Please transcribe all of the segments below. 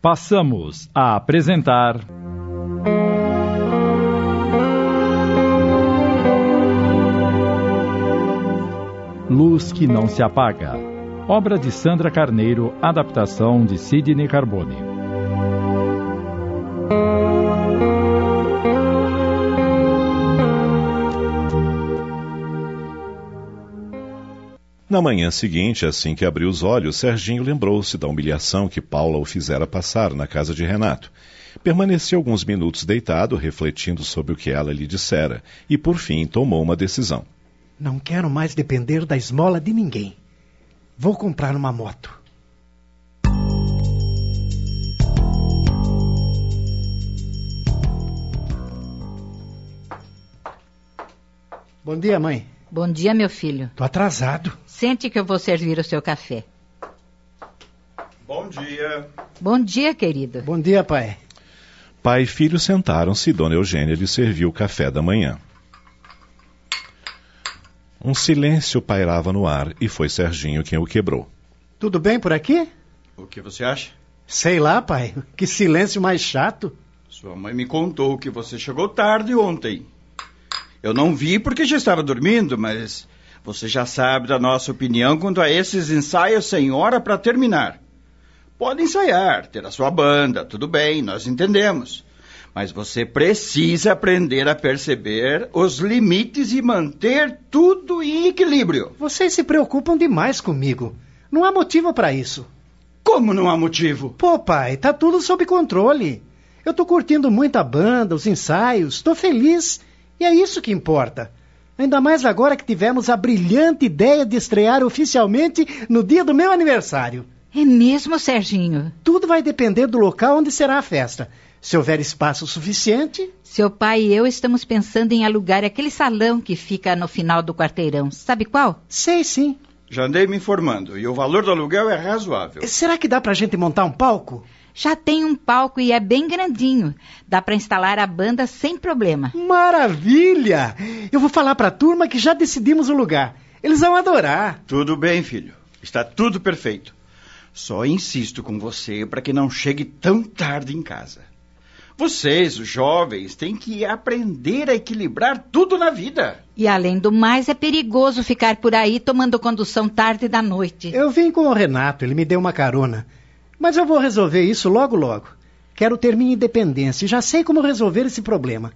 Passamos a apresentar. Luz que não se apaga. Obra de Sandra Carneiro, adaptação de Sidney Carbone. Na manhã seguinte, assim que abriu os olhos, Serginho lembrou-se da humilhação que Paula o fizera passar na casa de Renato. Permaneceu alguns minutos deitado, refletindo sobre o que ela lhe dissera, e por fim tomou uma decisão. Não quero mais depender da esmola de ninguém. Vou comprar uma moto. Bom dia, mãe. Bom dia, meu filho. Tô atrasado. Sente que eu vou servir o seu café. Bom dia. Bom dia, querido. Bom dia, pai. Pai e filho sentaram-se e Dona Eugênia lhe serviu o café da manhã. Um silêncio pairava no ar e foi Serginho quem o quebrou. Tudo bem por aqui? O que você acha? Sei lá, pai. Que silêncio mais chato. Sua mãe me contou que você chegou tarde ontem. Eu não vi porque já estava dormindo, mas você já sabe da nossa opinião quanto a esses ensaios sem hora para terminar. Pode ensaiar, ter a sua banda, tudo bem, nós entendemos. Mas você precisa aprender a perceber os limites e manter tudo em equilíbrio. Vocês se preocupam demais comigo. Não há motivo para isso. Como não há motivo? Pô, pai, tá tudo sob controle. Eu tô curtindo muito a banda, os ensaios, tô feliz. E é isso que importa. Ainda mais agora que tivemos a brilhante ideia de estrear oficialmente no dia do meu aniversário. É mesmo, Serginho? Tudo vai depender do local onde será a festa. Se houver espaço suficiente. Seu pai e eu estamos pensando em alugar aquele salão que fica no final do quarteirão. Sabe qual? Sei sim. Já andei me informando e o valor do aluguel é razoável. Será que dá pra gente montar um palco? Já tem um palco e é bem grandinho. Dá para instalar a banda sem problema. Maravilha! Eu vou falar pra turma que já decidimos o lugar. Eles vão adorar. Tudo bem, filho. Está tudo perfeito. Só insisto com você para que não chegue tão tarde em casa. Vocês, os jovens, têm que aprender a equilibrar tudo na vida. E além do mais, é perigoso ficar por aí tomando condução tarde da noite. Eu vim com o Renato, ele me deu uma carona. Mas eu vou resolver isso logo, logo. Quero ter minha independência e já sei como resolver esse problema.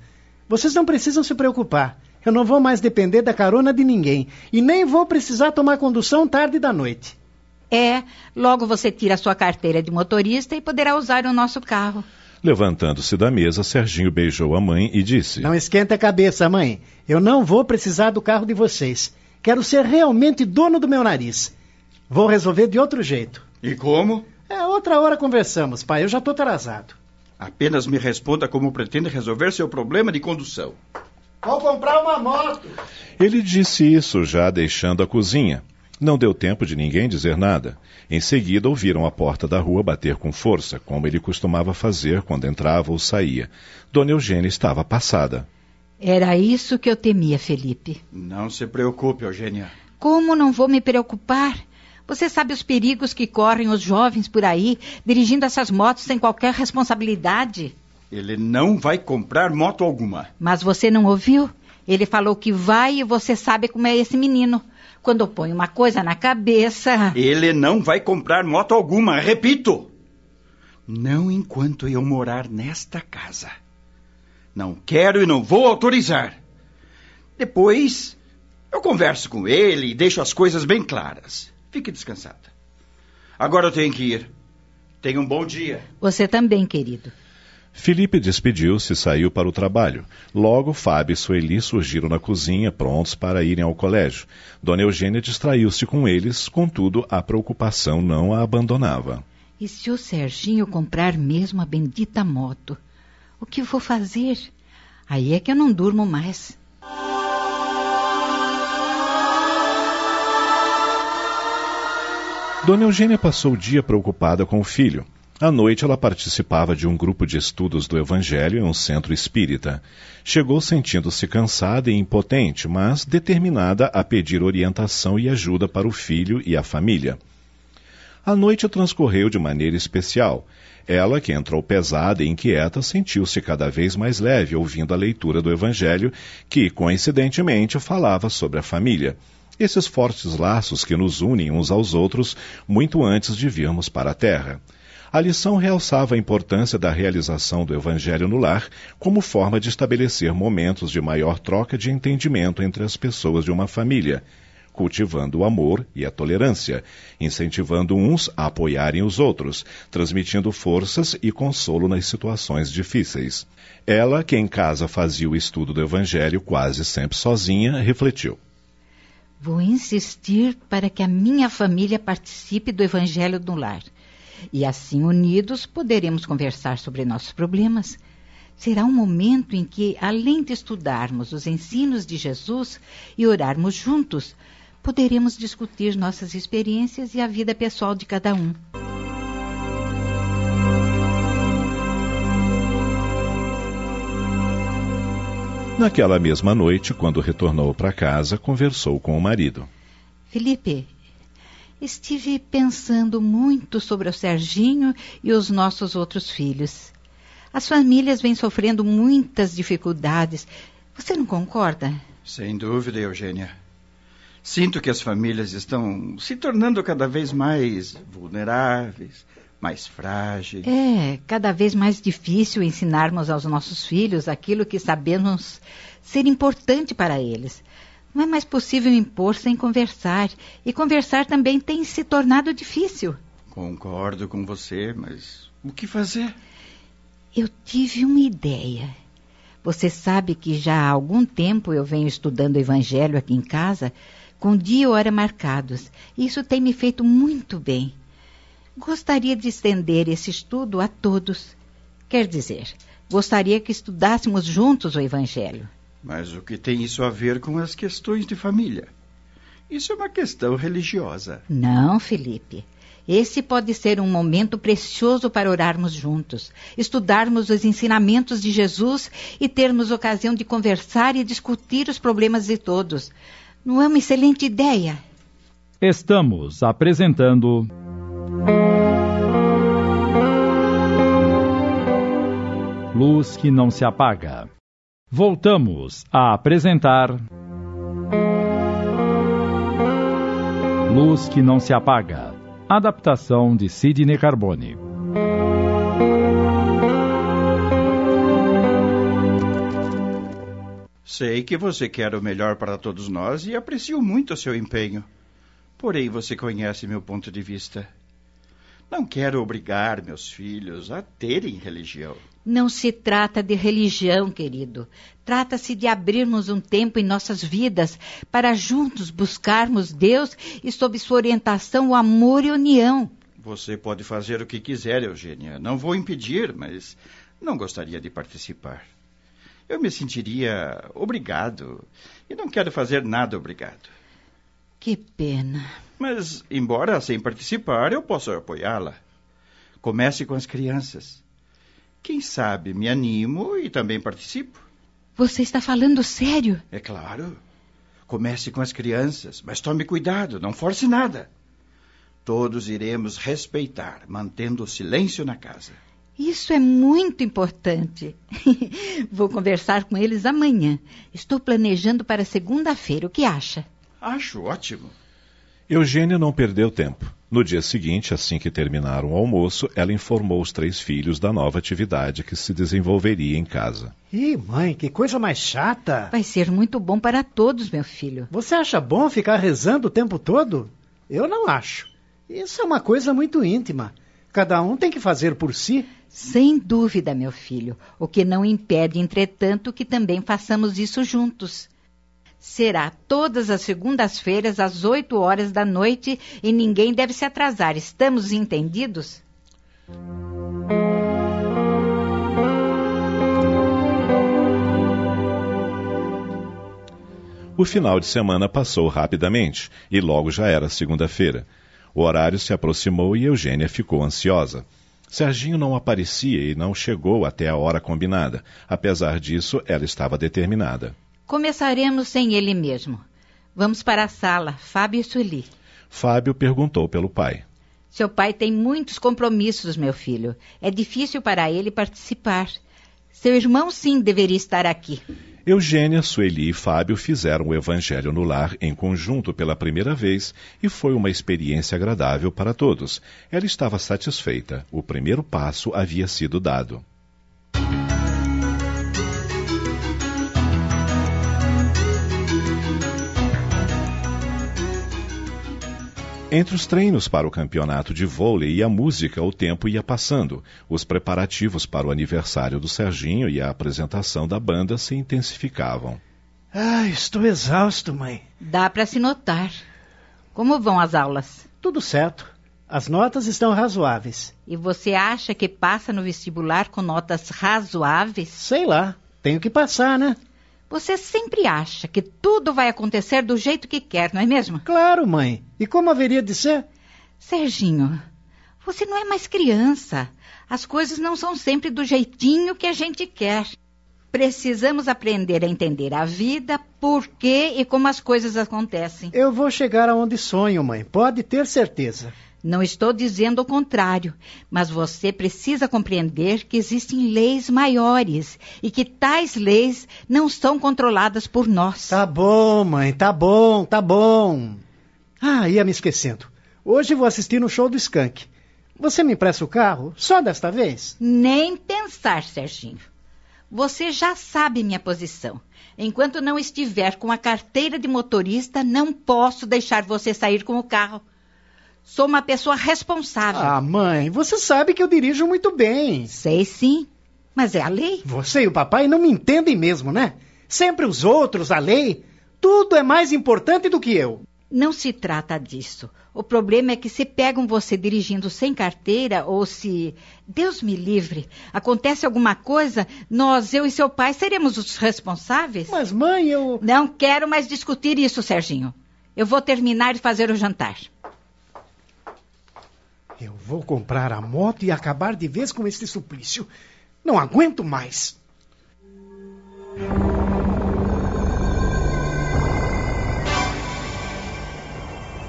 Vocês não precisam se preocupar. Eu não vou mais depender da carona de ninguém. E nem vou precisar tomar condução tarde da noite. É, logo você tira a sua carteira de motorista e poderá usar o nosso carro. Levantando-se da mesa, Serginho beijou a mãe e disse: Não esquenta a cabeça, mãe. Eu não vou precisar do carro de vocês. Quero ser realmente dono do meu nariz. Vou resolver de outro jeito. E como? É, outra hora conversamos, pai. Eu já tô atrasado. Apenas me responda como pretende resolver seu problema de condução. Vou comprar uma moto. Ele disse isso já deixando a cozinha. Não deu tempo de ninguém dizer nada. Em seguida, ouviram a porta da rua bater com força, como ele costumava fazer quando entrava ou saía. Dona Eugênia estava passada. Era isso que eu temia, Felipe. Não se preocupe, Eugênia. Como não vou me preocupar? Você sabe os perigos que correm os jovens por aí, dirigindo essas motos sem qualquer responsabilidade? Ele não vai comprar moto alguma. Mas você não ouviu? Ele falou que vai e você sabe como é esse menino. Quando põe uma coisa na cabeça. Ele não vai comprar moto alguma, repito. Não enquanto eu morar nesta casa. Não quero e não vou autorizar. Depois, eu converso com ele e deixo as coisas bem claras. Fique descansada. Agora eu tenho que ir. Tenha um bom dia. Você também, querido. Felipe despediu-se e saiu para o trabalho. Logo, Fábio e Sueli surgiram na cozinha, prontos para irem ao colégio. Dona Eugênia distraiu-se com eles, contudo, a preocupação não a abandonava. E se o Serginho comprar mesmo a bendita moto? O que vou fazer? Aí é que eu não durmo mais. Dona Eugênia passou o dia preocupada com o filho. À noite, ela participava de um grupo de estudos do Evangelho em um centro espírita. Chegou sentindo-se cansada e impotente, mas determinada a pedir orientação e ajuda para o filho e a família. A noite transcorreu de maneira especial. Ela, que entrou pesada e inquieta, sentiu-se cada vez mais leve ouvindo a leitura do Evangelho, que, coincidentemente, falava sobre a família. Esses fortes laços que nos unem uns aos outros muito antes de virmos para a Terra. A lição realçava a importância da realização do Evangelho no lar como forma de estabelecer momentos de maior troca de entendimento entre as pessoas de uma família, cultivando o amor e a tolerância, incentivando uns a apoiarem os outros, transmitindo forças e consolo nas situações difíceis. Ela, que em casa fazia o estudo do Evangelho quase sempre sozinha, refletiu. Vou insistir para que a minha família participe do Evangelho no lar. E assim, unidos, poderemos conversar sobre nossos problemas. Será um momento em que, além de estudarmos os ensinos de Jesus e orarmos juntos, poderemos discutir nossas experiências e a vida pessoal de cada um. Naquela mesma noite, quando retornou para casa, conversou com o marido. Felipe, estive pensando muito sobre o Serginho e os nossos outros filhos. As famílias vêm sofrendo muitas dificuldades. Você não concorda? Sem dúvida, Eugênia. Sinto que as famílias estão se tornando cada vez mais vulneráveis, mais frágeis. É, cada vez mais difícil ensinarmos aos nossos filhos aquilo que sabemos ser importante para eles. Não é mais possível impor sem conversar, e conversar também tem se tornado difícil. Concordo com você, mas o que fazer? Eu tive uma ideia. Você sabe que já há algum tempo eu venho estudando o Evangelho aqui em casa com dia e hora marcados. Isso tem me feito muito bem. Gostaria de estender esse estudo a todos. Quer dizer, gostaria que estudássemos juntos o Evangelho. Mas o que tem isso a ver com as questões de família? Isso é uma questão religiosa. Não, Felipe. Esse pode ser um momento precioso para orarmos juntos, estudarmos os ensinamentos de Jesus e termos ocasião de conversar e discutir os problemas de todos. Não é uma excelente ideia? Estamos apresentando. Luz que não se apaga. Voltamos a apresentar. Luz que não se apaga. Adaptação de Sidney Carbone. Sei que você quer o melhor para todos nós e aprecio muito o seu empenho. Porém, você conhece meu ponto de vista. Não quero obrigar meus filhos a terem religião. Não se trata de religião, querido. Trata-se de abrirmos um tempo em nossas vidas para juntos buscarmos Deus e, sob sua orientação, o amor e a união. Você pode fazer o que quiser, Eugênia. Não vou impedir, mas não gostaria de participar eu me sentiria obrigado. E não quero fazer nada obrigado. Que pena. Mas, embora sem participar, eu posso apoiá-la. Comece com as crianças. Quem sabe me animo e também participo. Você está falando sério? É claro. Comece com as crianças, mas tome cuidado, não force nada. Todos iremos respeitar, mantendo o silêncio na casa. Isso é muito importante. Vou conversar com eles amanhã. Estou planejando para segunda-feira. O que acha? Acho ótimo. Eugênia não perdeu tempo. No dia seguinte, assim que terminaram o almoço, ela informou os três filhos da nova atividade que se desenvolveria em casa. Ih, mãe, que coisa mais chata! Vai ser muito bom para todos, meu filho. Você acha bom ficar rezando o tempo todo? Eu não acho. Isso é uma coisa muito íntima. Cada um tem que fazer por si. Sem dúvida, meu filho, o que não impede, entretanto, que também façamos isso juntos. Será todas as segundas-feiras às oito horas da noite e ninguém deve se atrasar. Estamos entendidos? O final de semana passou rapidamente e logo já era segunda-feira. O horário se aproximou e Eugênia ficou ansiosa. Serginho não aparecia e não chegou até a hora combinada. Apesar disso, ela estava determinada. Começaremos sem ele mesmo. Vamos para a sala, Fábio e Sueli. Fábio perguntou pelo pai. Seu pai tem muitos compromissos, meu filho. É difícil para ele participar. Seu irmão, sim, deveria estar aqui. Eugênia, Sueli e Fábio fizeram o Evangelho no lar em conjunto pela primeira vez e foi uma experiência agradável para todos. Ela estava satisfeita. O primeiro passo havia sido dado. Entre os treinos para o campeonato de vôlei e a música, o tempo ia passando. Os preparativos para o aniversário do Serginho e a apresentação da banda se intensificavam. Ah, estou exausto, mãe. Dá para se notar. Como vão as aulas? Tudo certo. As notas estão razoáveis. E você acha que passa no vestibular com notas razoáveis? Sei lá. Tenho que passar, né? Você sempre acha que tudo vai acontecer do jeito que quer, não é mesmo? Claro, mãe. E como haveria de ser? Serginho, você não é mais criança. As coisas não são sempre do jeitinho que a gente quer. Precisamos aprender a entender a vida, por quê e como as coisas acontecem. Eu vou chegar aonde sonho, mãe. Pode ter certeza. Não estou dizendo o contrário, mas você precisa compreender que existem leis maiores e que tais leis não são controladas por nós. Tá bom, mãe, tá bom, tá bom. Ah, ia me esquecendo. Hoje vou assistir no show do Skank. Você me empresta o carro? Só desta vez? Nem pensar, Serginho. Você já sabe minha posição. Enquanto não estiver com a carteira de motorista, não posso deixar você sair com o carro. Sou uma pessoa responsável. Ah, mãe, você sabe que eu dirijo muito bem. Sei sim, mas é a lei. Você e o papai não me entendem mesmo, né? Sempre os outros, a lei. Tudo é mais importante do que eu. Não se trata disso. O problema é que se pegam você dirigindo sem carteira ou se, Deus me livre, acontece alguma coisa, nós, eu e seu pai, seremos os responsáveis? Mas, mãe, eu. Não quero mais discutir isso, Serginho. Eu vou terminar de fazer o jantar. Eu vou comprar a moto e acabar de vez com este suplício. Não aguento mais.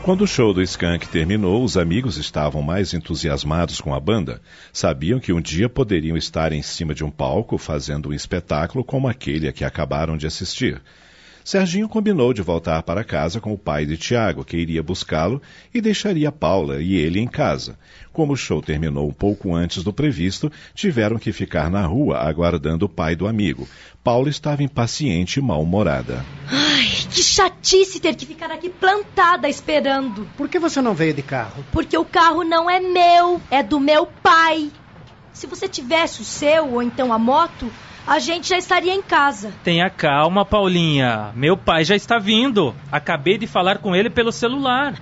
Quando o show do Skank terminou, os amigos estavam mais entusiasmados com a banda. Sabiam que um dia poderiam estar em cima de um palco fazendo um espetáculo como aquele a que acabaram de assistir. Serginho combinou de voltar para casa com o pai de Tiago, que iria buscá-lo e deixaria Paula e ele em casa. Como o show terminou um pouco antes do previsto, tiveram que ficar na rua aguardando o pai do amigo. Paula estava impaciente e mal-humorada. Ai, que chatice ter que ficar aqui plantada esperando. Por que você não veio de carro? Porque o carro não é meu, é do meu pai. Se você tivesse o seu ou então a moto, a gente já estaria em casa. Tenha calma, Paulinha. Meu pai já está vindo. Acabei de falar com ele pelo celular.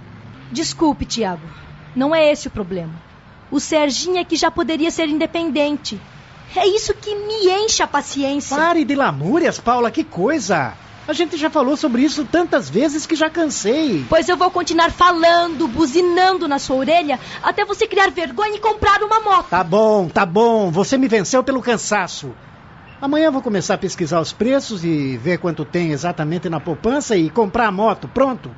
Desculpe, Tiago. Não é esse o problema. O Serginho é que já poderia ser independente. É isso que me enche a paciência. Pare de lamúrias, Paula, que coisa! A gente já falou sobre isso tantas vezes que já cansei. Pois eu vou continuar falando, buzinando na sua orelha, até você criar vergonha e comprar uma moto. Tá bom, tá bom. Você me venceu pelo cansaço. Amanhã vou começar a pesquisar os preços e ver quanto tem exatamente na poupança e comprar a moto. Pronto.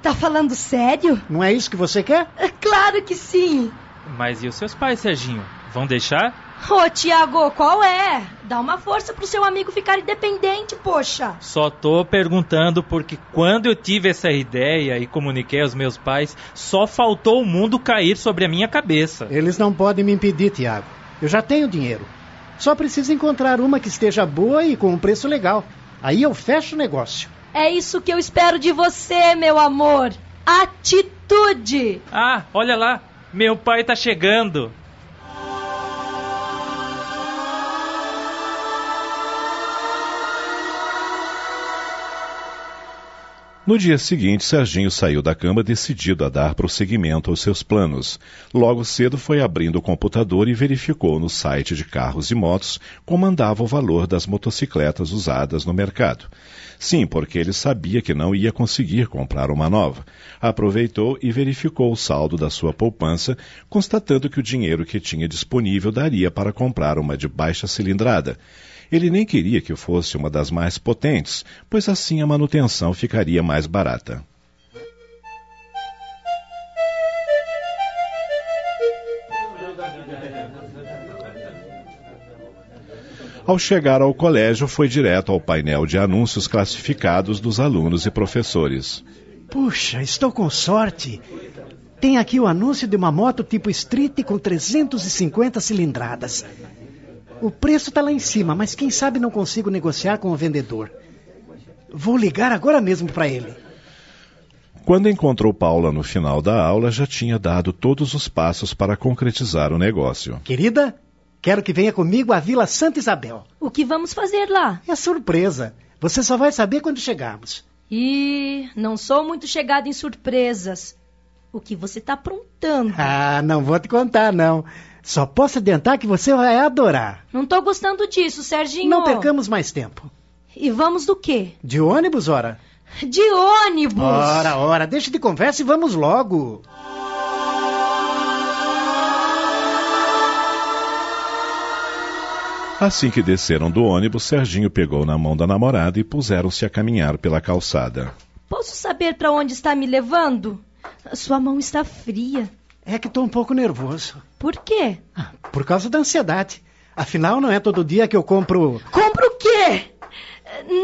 Tá falando sério? Não é isso que você quer? É claro que sim. Mas e os seus pais, Serginho? Vão deixar? Ô, Tiago, qual é? Dá uma força pro seu amigo ficar independente, poxa. Só tô perguntando porque quando eu tive essa ideia e comuniquei aos meus pais, só faltou o mundo cair sobre a minha cabeça. Eles não podem me impedir, Tiago. Eu já tenho dinheiro. Só preciso encontrar uma que esteja boa e com um preço legal. Aí eu fecho o negócio. É isso que eu espero de você, meu amor. Atitude! Ah, olha lá. Meu pai tá chegando. No dia seguinte, Serginho saiu da cama decidido a dar prosseguimento aos seus planos. Logo cedo foi abrindo o computador e verificou no site de carros e motos como andava o valor das motocicletas usadas no mercado. Sim, porque ele sabia que não ia conseguir comprar uma nova. Aproveitou e verificou o saldo da sua poupança, constatando que o dinheiro que tinha disponível daria para comprar uma de baixa cilindrada. Ele nem queria que fosse uma das mais potentes, pois assim a manutenção ficaria mais barata. Ao chegar ao colégio, foi direto ao painel de anúncios classificados dos alunos e professores. Puxa, estou com sorte. Tem aqui o anúncio de uma moto tipo Street com 350 cilindradas. O preço está lá em cima, mas quem sabe não consigo negociar com o vendedor. Vou ligar agora mesmo para ele. Quando encontrou Paula no final da aula, já tinha dado todos os passos para concretizar o negócio. Querida, quero que venha comigo à Vila Santa Isabel. O que vamos fazer lá? É surpresa. Você só vai saber quando chegarmos. E não sou muito chegada em surpresas. O que você está aprontando? Ah, não vou te contar, não. Só posso adiantar que você vai adorar. Não tô gostando disso, Serginho. Não percamos mais tempo. E vamos do quê? De ônibus, ora? De ônibus! Ora, ora, deixa de conversa e vamos logo. Assim que desceram do ônibus, Serginho pegou na mão da namorada e puseram-se a caminhar pela calçada. Posso saber para onde está me levando? Sua mão está fria. É que estou um pouco nervoso. Por quê? Ah, por causa da ansiedade. Afinal, não é todo dia que eu compro. Compro o quê?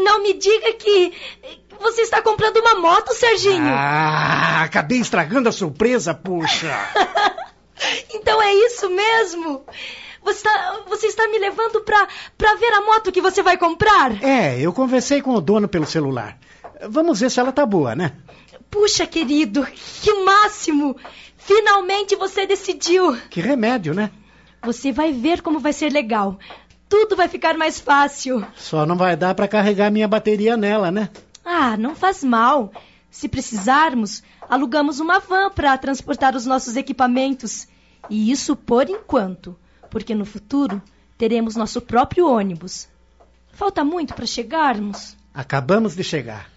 Não me diga que você está comprando uma moto, Serginho. Ah, acabei estragando a surpresa, puxa. então é isso mesmo? Você está, você está me levando para pra ver a moto que você vai comprar? É, eu conversei com o dono pelo celular. Vamos ver se ela tá boa, né? Puxa, querido, que máximo! Finalmente você decidiu. Que remédio, né? Você vai ver como vai ser legal. Tudo vai ficar mais fácil. Só não vai dar para carregar minha bateria nela, né? Ah, não faz mal. Se precisarmos, alugamos uma van para transportar os nossos equipamentos. E isso por enquanto, porque no futuro teremos nosso próprio ônibus. Falta muito para chegarmos? Acabamos de chegar.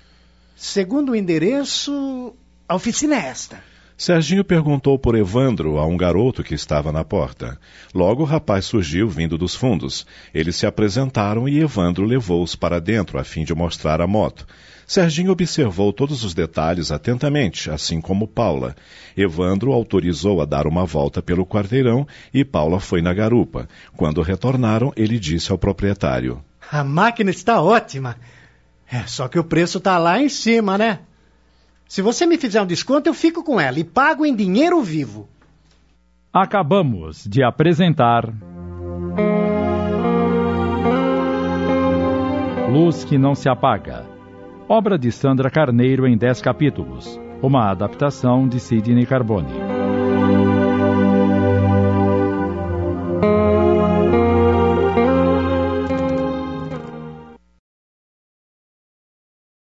Segundo o endereço, a oficina é esta. Serginho perguntou por Evandro a um garoto que estava na porta. Logo o rapaz surgiu vindo dos fundos. Eles se apresentaram e Evandro levou-os para dentro a fim de mostrar a moto. Serginho observou todos os detalhes atentamente, assim como Paula. Evandro autorizou a dar uma volta pelo quarteirão e Paula foi na garupa. Quando retornaram, ele disse ao proprietário: A máquina está ótima. É, só que o preço está lá em cima, né? Se você me fizer um desconto, eu fico com ela e pago em dinheiro vivo. Acabamos de apresentar. Luz que não se apaga. Obra de Sandra Carneiro em 10 capítulos. Uma adaptação de Sidney Carbone.